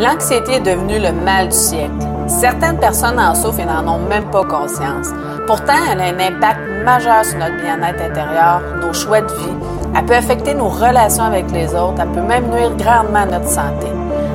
L'anxiété est devenue le mal du siècle. Certaines personnes en souffrent et n'en ont même pas conscience. Pourtant, elle a un impact majeur sur notre bien-être intérieur, nos choix de vie. Elle peut affecter nos relations avec les autres. Elle peut même nuire grandement à notre santé.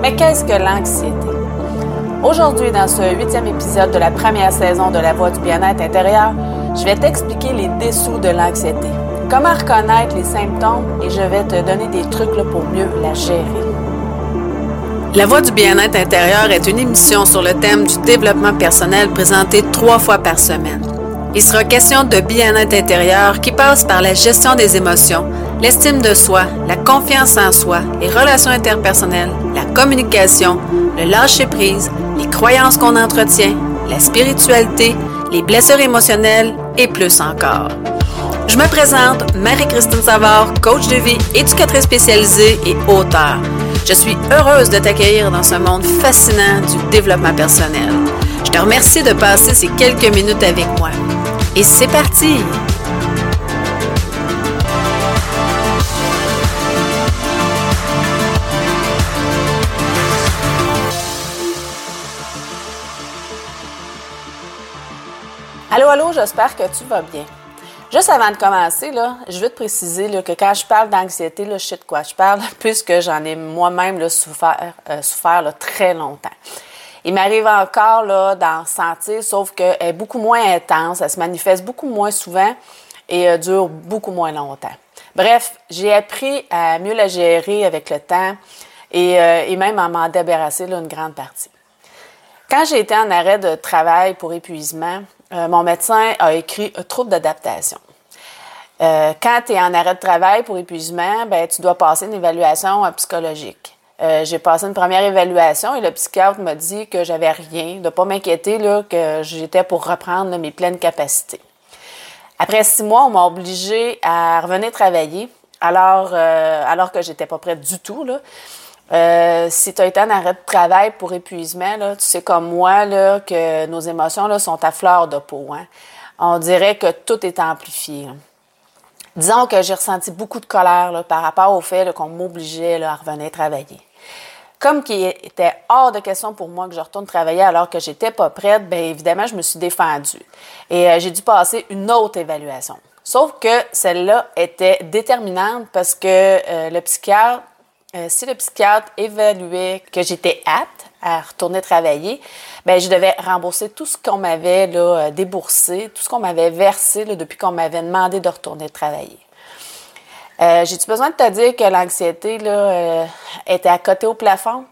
Mais qu'est-ce que l'anxiété? Aujourd'hui, dans ce huitième épisode de la première saison de La Voix du bien-être intérieur, je vais t'expliquer les dessous de l'anxiété, comment reconnaître les symptômes et je vais te donner des trucs pour mieux la gérer. La Voix du bien-être intérieur est une émission sur le thème du développement personnel présentée trois fois par semaine. Il sera question de bien-être intérieur qui passe par la gestion des émotions, l'estime de soi, la confiance en soi, les relations interpersonnelles, la communication, le lâcher-prise, les croyances qu'on entretient, la spiritualité, les blessures émotionnelles et plus encore. Je me présente, Marie-Christine Savard, coach de vie, éducatrice spécialisée et auteur. Je suis heureuse de t'accueillir dans ce monde fascinant du développement personnel. Je te remercie de passer ces quelques minutes avec moi. Et c'est parti! Allô, allô, j'espère que tu vas bien. Juste avant de commencer, là, je veux te préciser que quand je parle d'anxiété, je sais de quoi je parle, puisque j'en ai moi-même souffert, euh, très longtemps. Il m'arrive encore d'en sentir, sauf qu'elle est beaucoup moins intense, elle se manifeste beaucoup moins souvent et euh, dure beaucoup moins longtemps. Bref, j'ai appris à mieux la gérer avec le temps et, euh, même à m'en débarrasser une grande partie. Quand j'ai été en arrêt de travail pour épuisement, euh, mon médecin a écrit un trouble d'adaptation. Euh, quand tu es en arrêt de travail pour épuisement, ben, tu dois passer une évaluation euh, psychologique. j'ai passé une première évaluation et le psychiatre m'a dit que j'avais rien, de ne pas m'inquiéter, que j'étais pour reprendre mes pleines capacités. Après six mois, on m'a obligé à revenir travailler alors, alors que j'étais pas prête du tout. Là. Euh, si tu as été en arrêt de travail pour épuisement, tu sais comme moi que nos émotions sont à fleur de peau. Hein. On dirait que tout est amplifié. Disons que j'ai ressenti beaucoup de colère par rapport au fait qu'on m'obligeait à revenir travailler. Comme qu'il était hors de question pour moi que je retourne travailler alors que j'étais pas prête, bien évidemment, je me suis défendue. Et euh, j'ai dû passer une autre évaluation. Sauf que celle-là était déterminante parce que euh, le psychiatre euh, si le psychiatre évaluait que j'étais apte à retourner travailler, ben je devais rembourser tout ce qu'on m'avait euh, déboursé, tout ce qu'on m'avait versé depuis qu'on m'avait demandé de retourner travailler. Euh, J'ai-tu besoin de te dire que l'anxiété était à côté au plafond?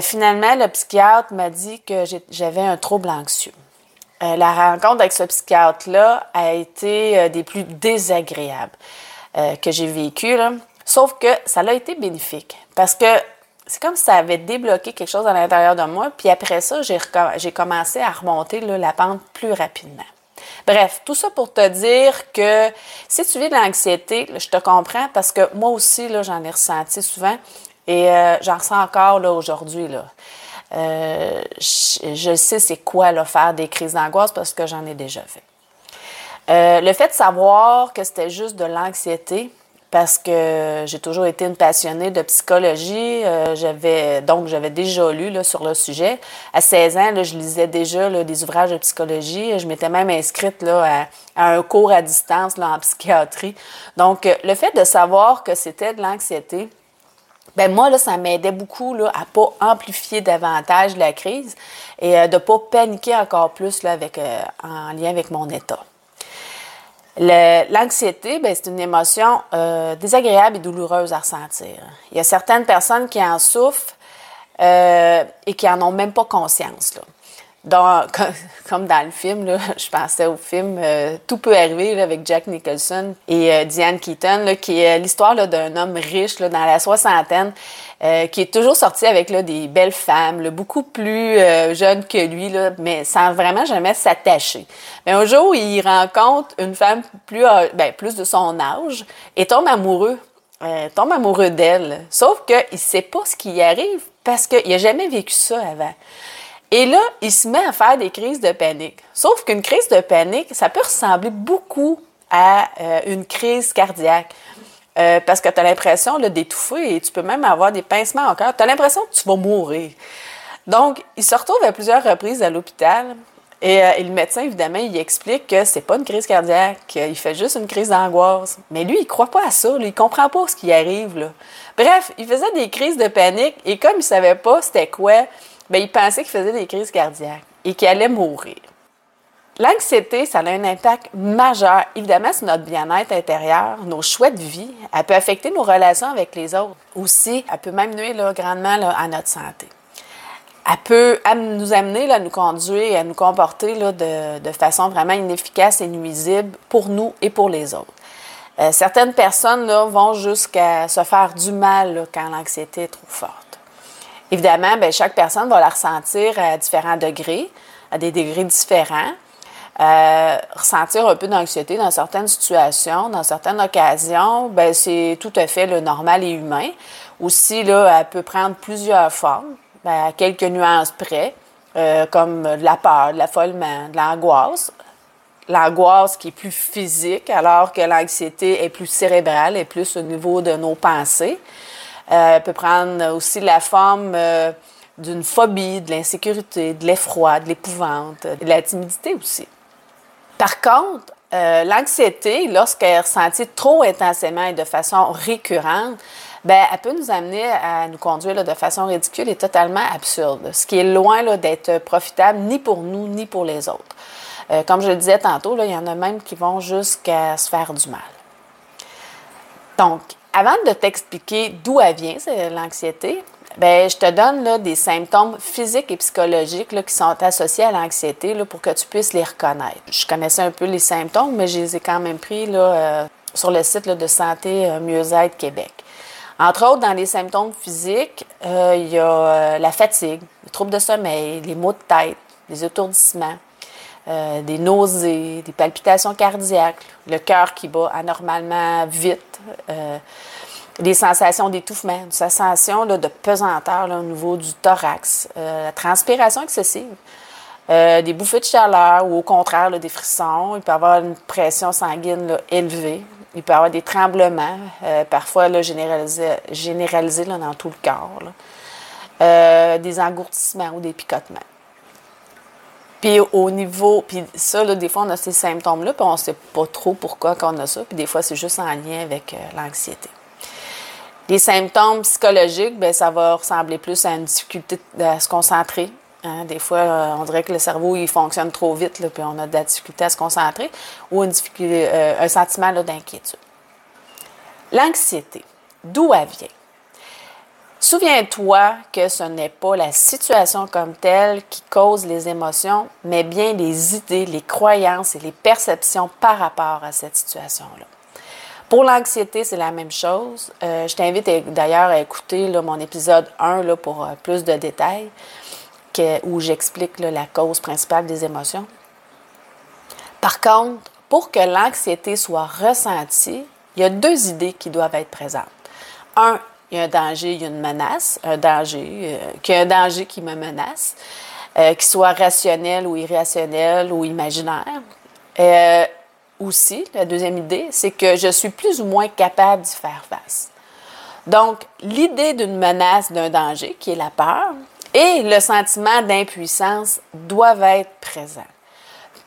finalement, le psychiatre m'a dit que j'avais un trouble anxieux. la rencontre avec ce psychiatre-là a été des plus désagréables que j'ai vécues. Sauf que ça a été bénéfique parce que c'est comme si ça avait débloqué quelque chose à l'intérieur de moi. Puis après ça, j'ai commencé à remonter la pente plus rapidement. Bref, tout ça pour te dire que si tu vis de l'anxiété, je te comprends parce que moi aussi, j'en ai ressenti souvent et euh, j'en ressens encore aujourd'hui. Euh, je, sais c'est quoi là, faire des crises d'angoisse parce que j'en ai déjà fait. Euh, le fait de savoir que c'était juste de l'anxiété, parce que j'ai toujours été une passionnée de psychologie. Euh, j'avais donc j'avais déjà lu là, sur le sujet. À 16 ans, je lisais déjà là, des ouvrages de psychologie. Je m'étais même inscrite là, à, un cours à distance là, en psychiatrie. Donc, euh, le fait de savoir que c'était de l'anxiété, ben moi, là, ça m'aidait beaucoup là, à pas amplifier davantage la crise et euh, de pas paniquer encore plus là, avec, en lien avec mon état. L'anxiété, ben, c'est une émotion euh, désagréable et douloureuse à ressentir. Il y a certaines personnes qui en souffrent euh, et qui en ont même pas conscience. Là. Donc, comme dans le film, je pensais au film euh, Tout peut arriver avec Jack Nicholson et Diane Keaton, qui est l'histoire d'un homme riche dans la soixantaine euh, qui est toujours sorti avec des belles femmes, beaucoup plus euh, jeunes que lui, mais sans vraiment jamais s'attacher. Mais un jour, il rencontre une femme plus, ben, de son âge et tombe amoureux. Euh, tombe amoureux d'elle. Sauf qu'il ne sait pas ce qui y arrive parce qu'il n'a jamais vécu ça avant. Et là, il se met à faire des crises de panique. Sauf qu'une crise de panique, ça peut ressembler beaucoup à une crise cardiaque. euh, parce que tu as l'impression d'étouffer et tu peux même avoir des pincements au cœur. Tu as l'impression que tu vas mourir. Donc, il se retrouve à plusieurs reprises à l'hôpital. Et, euh, le médecin, évidemment, il explique que c'est pas une crise cardiaque, il fait juste une crise d'angoisse. Mais lui, il croit pas à ça, il comprend pas ce qui arrive. Bref, il faisait des crises de panique et comme il savait pas c'était quoi, ben, il pensait qu'il faisait des crises cardiaques et qu'il allait mourir. L'anxiété, ça a un impact majeur, évidemment, sur notre bien-être intérieur, nos choix de vie. Elle peut affecter nos relations avec les autres. Aussi, elle peut même nuire grandement à notre santé. Elle peut nous amener à nous conduire et à nous comporter de, façon vraiment inefficace et nuisible pour nous et pour les autres. Euh, certaines personnes vont jusqu'à se faire du mal quand l'anxiété est trop forte. Évidemment, ben, chaque personne va la ressentir à différents degrés, à des degrés différents. Euh, ressentir un peu d'anxiété dans certaines situations, dans certaines occasions, ben c'est tout à fait le normal et humain. Aussi, là, elle peut prendre plusieurs formes, ben, quelques nuances près, euh, comme de la peur, de l'affolement, de l'angoisse. L'angoisse qui est plus physique, alors que l'anxiété est plus cérébrale, et plus au niveau de nos pensées. Euh, elle peut prendre aussi la forme euh, d'une phobie, de l'insécurité, de l'effroi, de l'épouvante, de la timidité aussi. Par contre, euh, l'anxiété, lorsqu'elle est ressentie trop intensément et de façon récurrente, ben, elle peut nous amener à nous conduire de façon ridicule et totalement absurde, ce qui est loin d'être profitable ni pour nous ni pour les autres. Euh, comme je le disais tantôt, il y en a même qui vont jusqu'à se faire du mal. Donc, avant de t'expliquer d'où elle vient, l'anxiété, Bien, je te donne là, des symptômes physiques et psychologiques là, qui sont associés à l'anxiété pour que tu puisses les reconnaître. Je connaissais un peu les symptômes, mais je les ai quand même pris là, euh, sur le site de Santé euh, Mieux-être Québec. Entre autres, dans les symptômes physiques, euh, il y a la fatigue, les troubles de sommeil, les maux de tête, les étourdissements, des nausées, des palpitations cardiaques, le cœur qui bat anormalement vite des sensations d'étouffement, une sensation là, de pesanteur au niveau du thorax, euh, la transpiration excessive, euh, des bouffées de chaleur ou au contraire des frissons. Il peut y avoir une pression sanguine élevée. Il peut y avoir des tremblements, euh, parfois généralisés dans tout le corps. des engourdissements ou des picotements. Puis au niveau, puis ça, des fois, on a ces symptômes-là, puis on ne sait pas trop pourquoi qu'on a ça, puis des fois, c'est juste en lien avec l'anxiété. Les symptômes psychologiques, bien, ça va ressembler plus à une difficulté à se concentrer. Hein. Des fois, euh, on dirait que le cerveau il fonctionne trop vite, là, puis on a de la difficulté à se concentrer, ou une difficulté, euh, un sentiment d'inquiétude. L'anxiété, d'où elle vient? Souviens-toi que ce n'est pas la situation comme telle qui cause les émotions, mais bien les idées, les croyances et les perceptions par rapport à cette situation-là. Pour l'anxiété, c'est la même chose. Euh, je t'invite d'ailleurs à écouter mon épisode 1 là, pour euh, plus de détails où j'explique la cause principale des émotions. Par contre, pour que l'anxiété soit ressentie, il y a deux idées qui doivent être présentes. Un, il y a un danger, il y a une menace, un danger, euh, qu'il y a un danger qui me menace, qu'il soit rationnel ou irrationnel ou imaginaire aussi, la deuxième idée, c'est que je suis plus ou moins capable d'y faire face. Donc, l'idée d'une menace, d'un danger, qui est la peur, et le sentiment d'impuissance doivent être présents.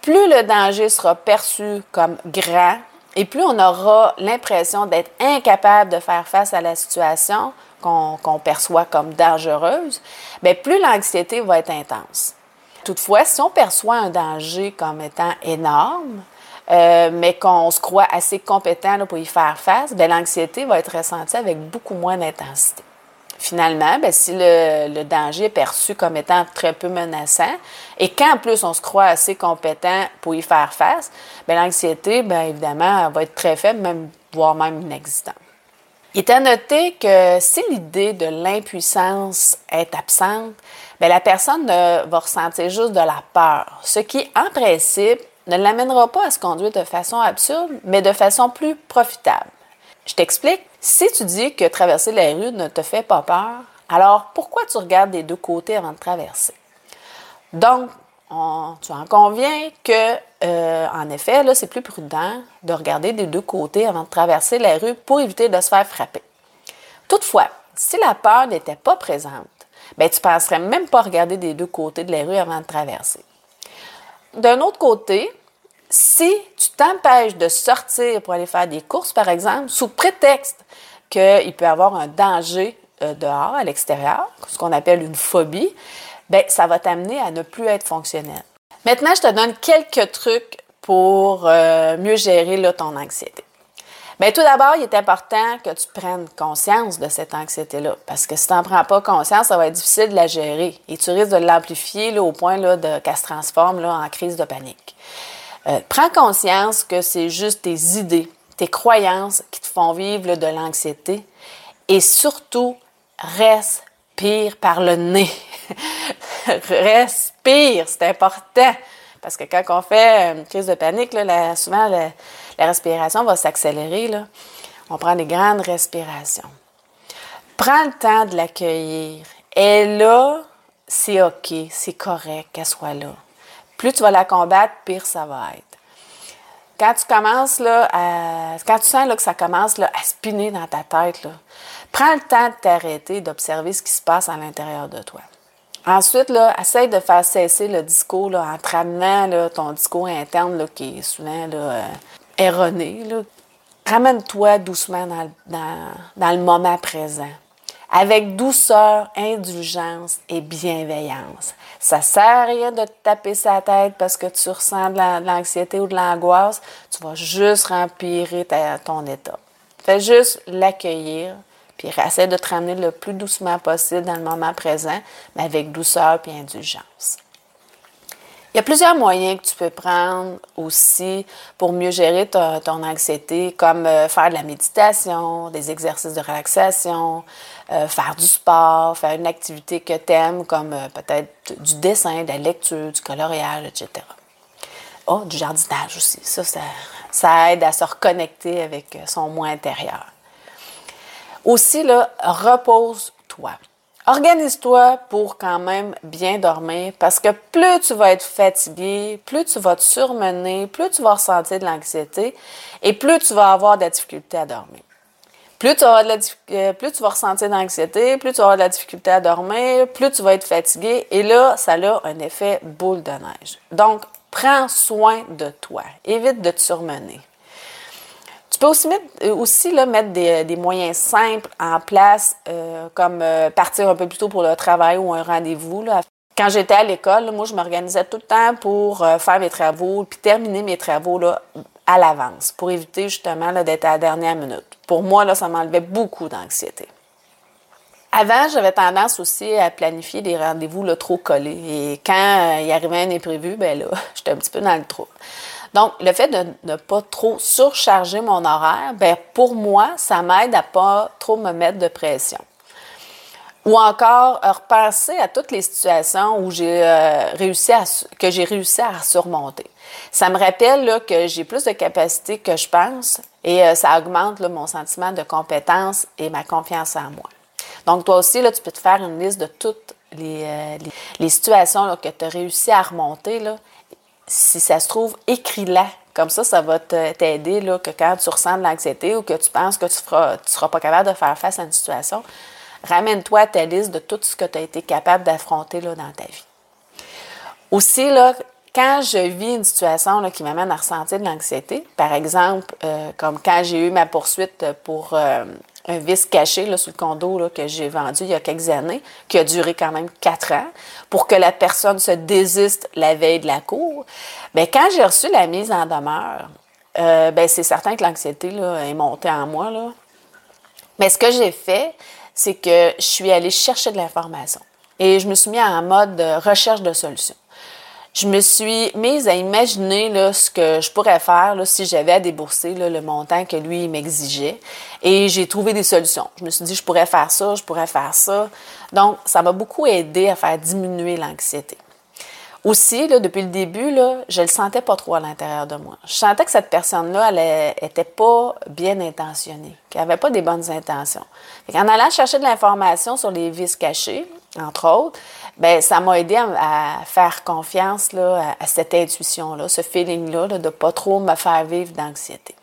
Plus le danger sera perçu comme grand et plus on aura l'impression d'être incapable de faire face à la situation qu'on perçoit comme dangereuse, bien, plus l'anxiété va être intense. Toutefois, si on perçoit un danger comme étant énorme, euh, mais qu'on se croit assez compétent pour y faire face, ben, l'anxiété va être ressentie avec beaucoup moins d'intensité. Finalement, ben, si le, danger est perçu comme étant très peu menaçant et qu'en plus on se croit assez compétent pour y faire face, ben, l'anxiété, bien évidemment, va être très faible, même, voire même inexistante. Il est à noter que si l'idée de l'impuissance est absente, bien, la personne va ressentir juste de la peur, ce qui, en principe, ne l'amènera pas à se conduire de façon absurde, mais de façon plus profitable. Je t'explique. Si tu dis que traverser la rue ne te fait pas peur, alors pourquoi tu regardes des deux côtés avant de traverser? Donc, tu en conviens que euh, en effet, là, c'est plus prudent de regarder des deux côtés avant de traverser la rue pour éviter de se faire frapper. Toutefois, si la peur n'était pas présente, ben, tu penserais même pas regarder des deux côtés de la rue avant de traverser. D'un autre côté, si tu t'empêches de sortir pour aller faire des courses, par exemple, sous prétexte qu'il peut y avoir un danger euh, dehors, à l'extérieur, ce qu'on appelle une phobie, ben, ça va t'amener à ne plus être fonctionnel. Maintenant, je te donne quelques trucs pour euh, mieux gérer là, ton anxiété. Bien, tout d'abord, il est important que tu prennes conscience de cette anxiété-là. Parce que si tu n'en prends pas conscience, ça va être difficile de la gérer. Et tu risques de l'amplifier au point là, qu'elle se transforme là, en crise de panique. Euh, prends conscience que c'est juste tes idées, tes croyances qui te font vivre de l'anxiété. Et surtout, respire par le nez. respire, c'est important. Parce que quand on fait une crise de panique, souvent la, respiration va s'accélérer. On prend des grandes respirations. Prends le temps de l'accueillir. Et là, c'est OK, c'est correct qu'elle soit là. Plus tu vas la combattre, pire ça va être. Quand tu commences là, sens là, que ça commence là, à spinner dans ta tête, là, prends le temps de t'arrêter, d'observer ce qui se passe à l'intérieur de toi. Ensuite, là, essaye de faire cesser le discours là, en te ramenant ton discours interne là, qui est souvent là, euh, erroné. Ramène-toi doucement dans, le moment présent, avec douceur, indulgence et bienveillance. Ça sert à rien de taper sa tête parce que tu ressens de l'anxiété ou de l'angoisse. Tu vas juste rempirer ton état. Fais juste l'accueillir, puis essaie de te ramener le plus doucement possible dans le moment présent, mais avec douceur et indulgence. Il y a plusieurs moyens que tu peux prendre aussi pour mieux gérer ton, anxiété, comme euh, faire de la méditation, des exercices de relaxation, euh, faire du sport, faire une activité que tu aimes, comme euh, peut-être du dessin, de la lecture, du coloriage, etc. Oh, du jardinage aussi. Ça, ça, ça aide à se reconnecter avec son moi intérieur. Aussi, repose-toi. Organise-toi pour quand même bien dormir parce que plus tu vas être fatigué, plus tu vas te surmener, plus tu vas ressentir de l'anxiété et plus tu vas avoir de la difficulté à dormir. Plus tu, de la, euh, plus tu vas ressentir de l'anxiété, plus tu avoir de la difficulté à dormir, plus tu vas être fatigué et là, ça a un effet boule de neige. Donc, prends soin de toi. Évite de te surmener. Tu peux aussi mettre, euh, aussi, là, mettre des, des, moyens simples en place, euh, comme euh, partir un peu plus tôt pour le travail ou un rendez-vous. Quand j'étais à l'école, moi, je m'organisais tout le temps pour faire mes travaux, puis terminer mes travaux là, à l'avance, pour éviter justement d'être à la dernière minute. Pour moi, là, ça m'enlevait beaucoup d'anxiété. Avant, j'avais tendance aussi à planifier des rendez-vous trop collés. Et quand il arrivait un imprévu, ben là, j'étais un petit peu dans le trou. Donc, le fait de ne pas trop surcharger mon horaire, ben pour moi, ça m'aide à pas trop me mettre de pression. Ou encore, repenser à toutes les situations où j'ai euh, réussi à, que j'ai réussi à surmonter. Ça me rappelle que j'ai plus de capacité que je pense et euh, ça augmente mon sentiment de compétence et ma confiance en moi. Donc, toi aussi, là, tu peux te faire une liste de toutes les, euh, situations que tu as réussi à remonter si ça se trouve, écris-la. Comme ça, ça va t'aider que quand tu ressens de l'anxiété ou que tu penses que tu ne seras pas capable de faire face à une situation, ramène-toi à ta liste de tout ce que tu as été capable d'affronter dans ta vie. Aussi, là, quand je vis une situation qui m'amène à ressentir de l'anxiété, par exemple, euh, comme quand j'ai eu ma poursuite pour euh, un vice caché là, sur le condo que j'ai vendu il y a quelques années, qui a duré quand même quatre ans, pour que la personne se désiste la veille de la cour. Bien, quand j'ai reçu la mise en demeure, euh, ben, c'est certain que l'anxiété est montée en moi. Là. Mais ce que j'ai fait, c'est que je suis allée chercher de l'information et je me suis mis en mode recherche de solutions je me suis mise à imaginer ce que je pourrais faire si j'avais à débourser le montant que lui m'exigeait. Et j'ai trouvé des solutions. Je me suis dit, je pourrais faire ça, je pourrais faire ça. Donc, ça m'a beaucoup aidé à faire diminuer l'anxiété. Aussi, depuis le début, là, je le sentais pas trop à l'intérieur de moi. Je sentais que cette personne-là, elle était pas bien intentionnée, qu'elle avait pas des bonnes intentions. en allant chercher de l'information sur les vices cachés, entre autres, ben ça m'a aidé à, faire confiance là, à, cette intuition-là, ce feeling-là de ne pas trop me faire vivre d'anxiété.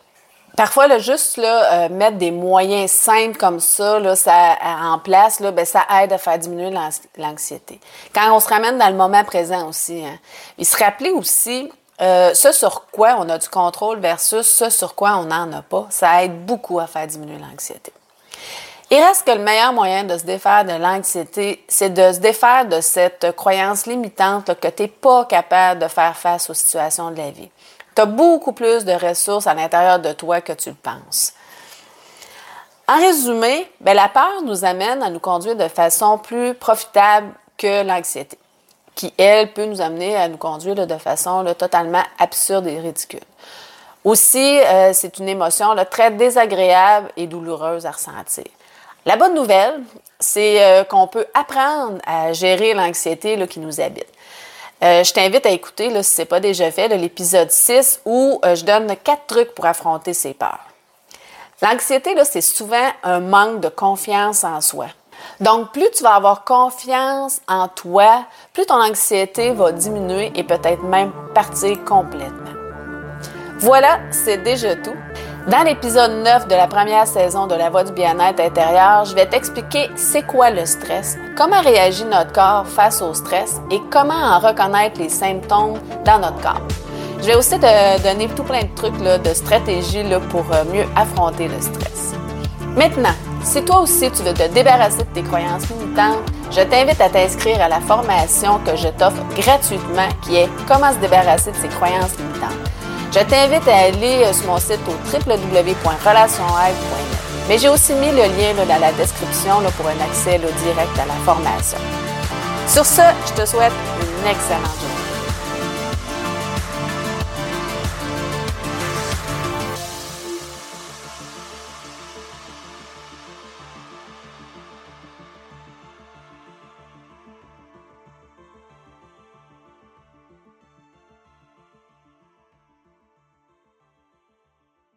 Parfois, là, juste là, euh, mettre des moyens simples comme ça, là, ça en place, là, ben, ça aide à faire diminuer l'anxiété. Quand on se ramène dans le moment présent aussi, hein, il se rappeler aussi euh, ce sur quoi on a du contrôle versus ce sur quoi on n'en a pas, ça aide beaucoup à faire diminuer l'anxiété. Il reste que le meilleur moyen de se défaire de l'anxiété, c'est de se défaire de cette croyance limitante que tu n'es pas capable de faire face aux situations de la vie. Tu as beaucoup plus de ressources à l'intérieur de toi que tu le penses. En résumé, ben, la peur nous amène à nous conduire de façon plus profitable que l'anxiété, qui, elle, peut nous amener à nous conduire de façon totalement absurde et ridicule. Aussi, euh, c'est une émotion très désagréable et douloureuse à ressentir. La bonne nouvelle, c'est euh, qu'on peut apprendre à gérer l'anxiété qui nous habite. Euh, je t'invite à écouter, si ce n'est pas déjà fait, l'épisode 6 où euh, je donne quatre trucs pour affronter ces peurs. L'anxiété, c'est souvent un manque de confiance en soi. Donc, plus tu vas avoir confiance en toi, plus ton anxiété va diminuer et peut-être même partir complètement. Voilà, c'est déjà tout. Dans l'épisode 9 de la première saison de La Voix du bien-être intérieur, je vais t'expliquer c'est quoi le stress, comment réagit notre corps face au stress et comment en reconnaître les symptômes dans notre corps. Je vais aussi te donner tout plein de trucs de stratégies pour euh, mieux affronter le stress. Maintenant, si toi aussi tu veux te débarrasser de tes croyances limitantes, je t'invite à t'inscrire à la formation que je t'offre gratuitement qui est Comment se débarrasser de ses croyances limitantes. Je t'invite à aller euh, sur mon site au www.relationaide.net. Mais j'ai aussi mis le lien dans la description pour un accès direct à la formation. Sur ce, je te souhaite une excellente journée.